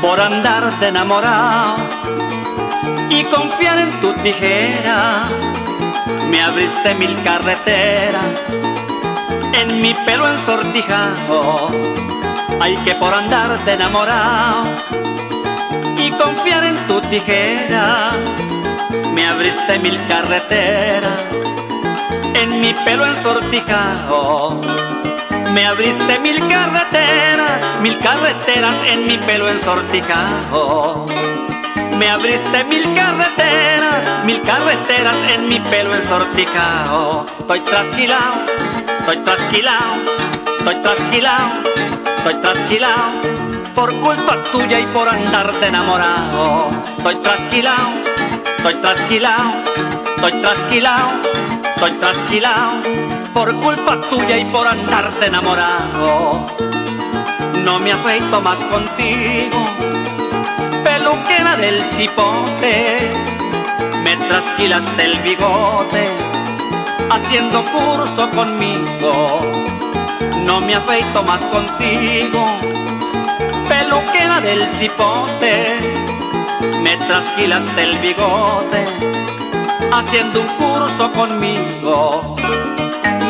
Por andarte enamorado y confiar en tu tijera, me abriste mil carreteras en mi pelo ensortijado. Hay que por andarte enamorado y confiar en tu tijera, me abriste mil carreteras en mi pelo ensortijado. Me abriste mil carreteras, mil carreteras en mi pelo ensortijado. Me abriste mil carreteras, mil carreteras en mi pelo ensortijado. Estoy trasquilado, estoy trasquilado, estoy trasquilado, estoy trasquilado. Por culpa tuya y por andarte enamorado. Estoy trasquilado, estoy trasquilado, estoy trasquilado, estoy trasquilado por culpa tuya y por andarte enamorado. No me afeito más contigo, peluquera del cipote, me trasquilaste el bigote, haciendo curso conmigo. No me afeito más contigo, peluquera del cipote, me trasquilaste el bigote, haciendo un curso conmigo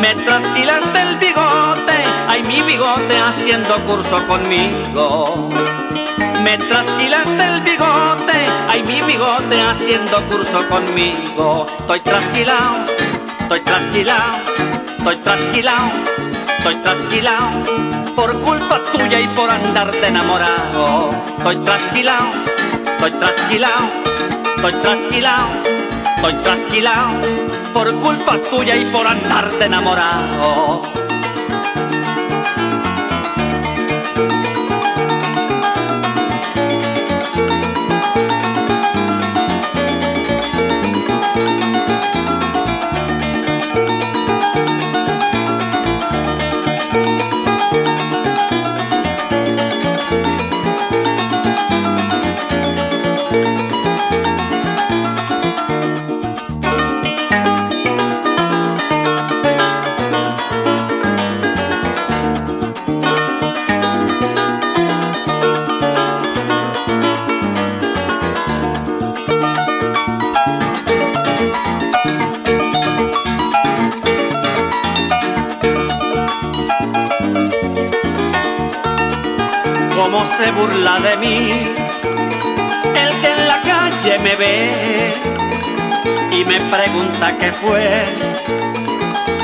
me trasquilaste el bigote, ay mi bigote haciendo curso conmigo. Me trasquilaste el bigote, ay mi bigote haciendo curso conmigo. Estoy trasquilado, estoy trasquilado, estoy trasquilado, estoy trasquilado. Por culpa tuya y por andarte enamorado. Estoy trasquilado, estoy trasquilado, estoy trasquilado, estoy trasquilado por culpa tuya y por andarte enamorado. Cómo se burla de mí. El que en la calle me ve y me pregunta qué fue,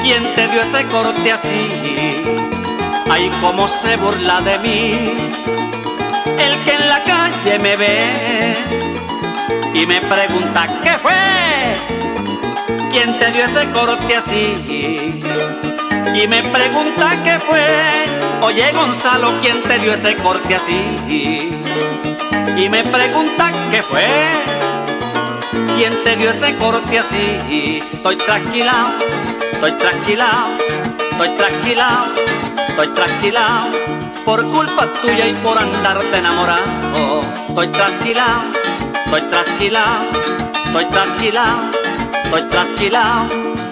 quién te dio ese corte así, ay cómo se burla de mí. El que en la calle me ve y me pregunta qué fue, quién te dio ese corte así y me pregunta qué fue Oye Gonzalo, ¿quién te dio ese corte así? Y me pregunta qué fue. ¿Quién te dio ese corte así? Estoy tranquila, estoy tranquila, estoy tranquila, estoy tranquila. Por culpa tuya y por andarte enamorado. Estoy tranquila, estoy tranquila, estoy tranquila, estoy tranquila.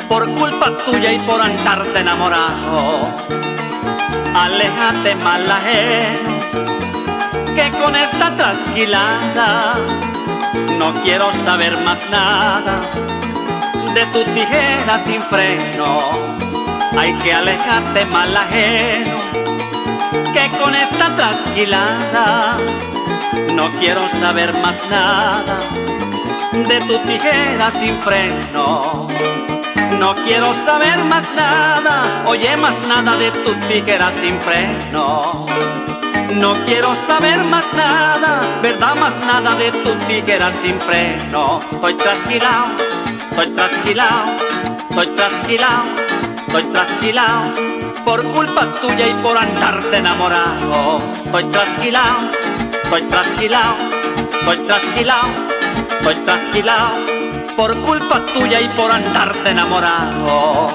Por culpa tuya y por andarte enamorado aléjate mal ajeno, que con esta trasquilada no quiero saber más nada de tu tijera sin freno. Hay que alejarte mal ajeno, que con esta trasquilada no quiero saber más nada de tu tijera sin freno. No quiero saber más nada, oye más nada de tu tijera sin freno. No quiero saber más nada, verdad más nada de tu tijera sin freno. Estoy trasquilado, estoy trasquilado, estoy trasquilado, estoy trasquilado. Por culpa tuya y por andarte enamorado. Estoy trasquilado, estoy trasquilado, estoy trasquilado, estoy trasquilado por culpa tuya y por andarte enamorado.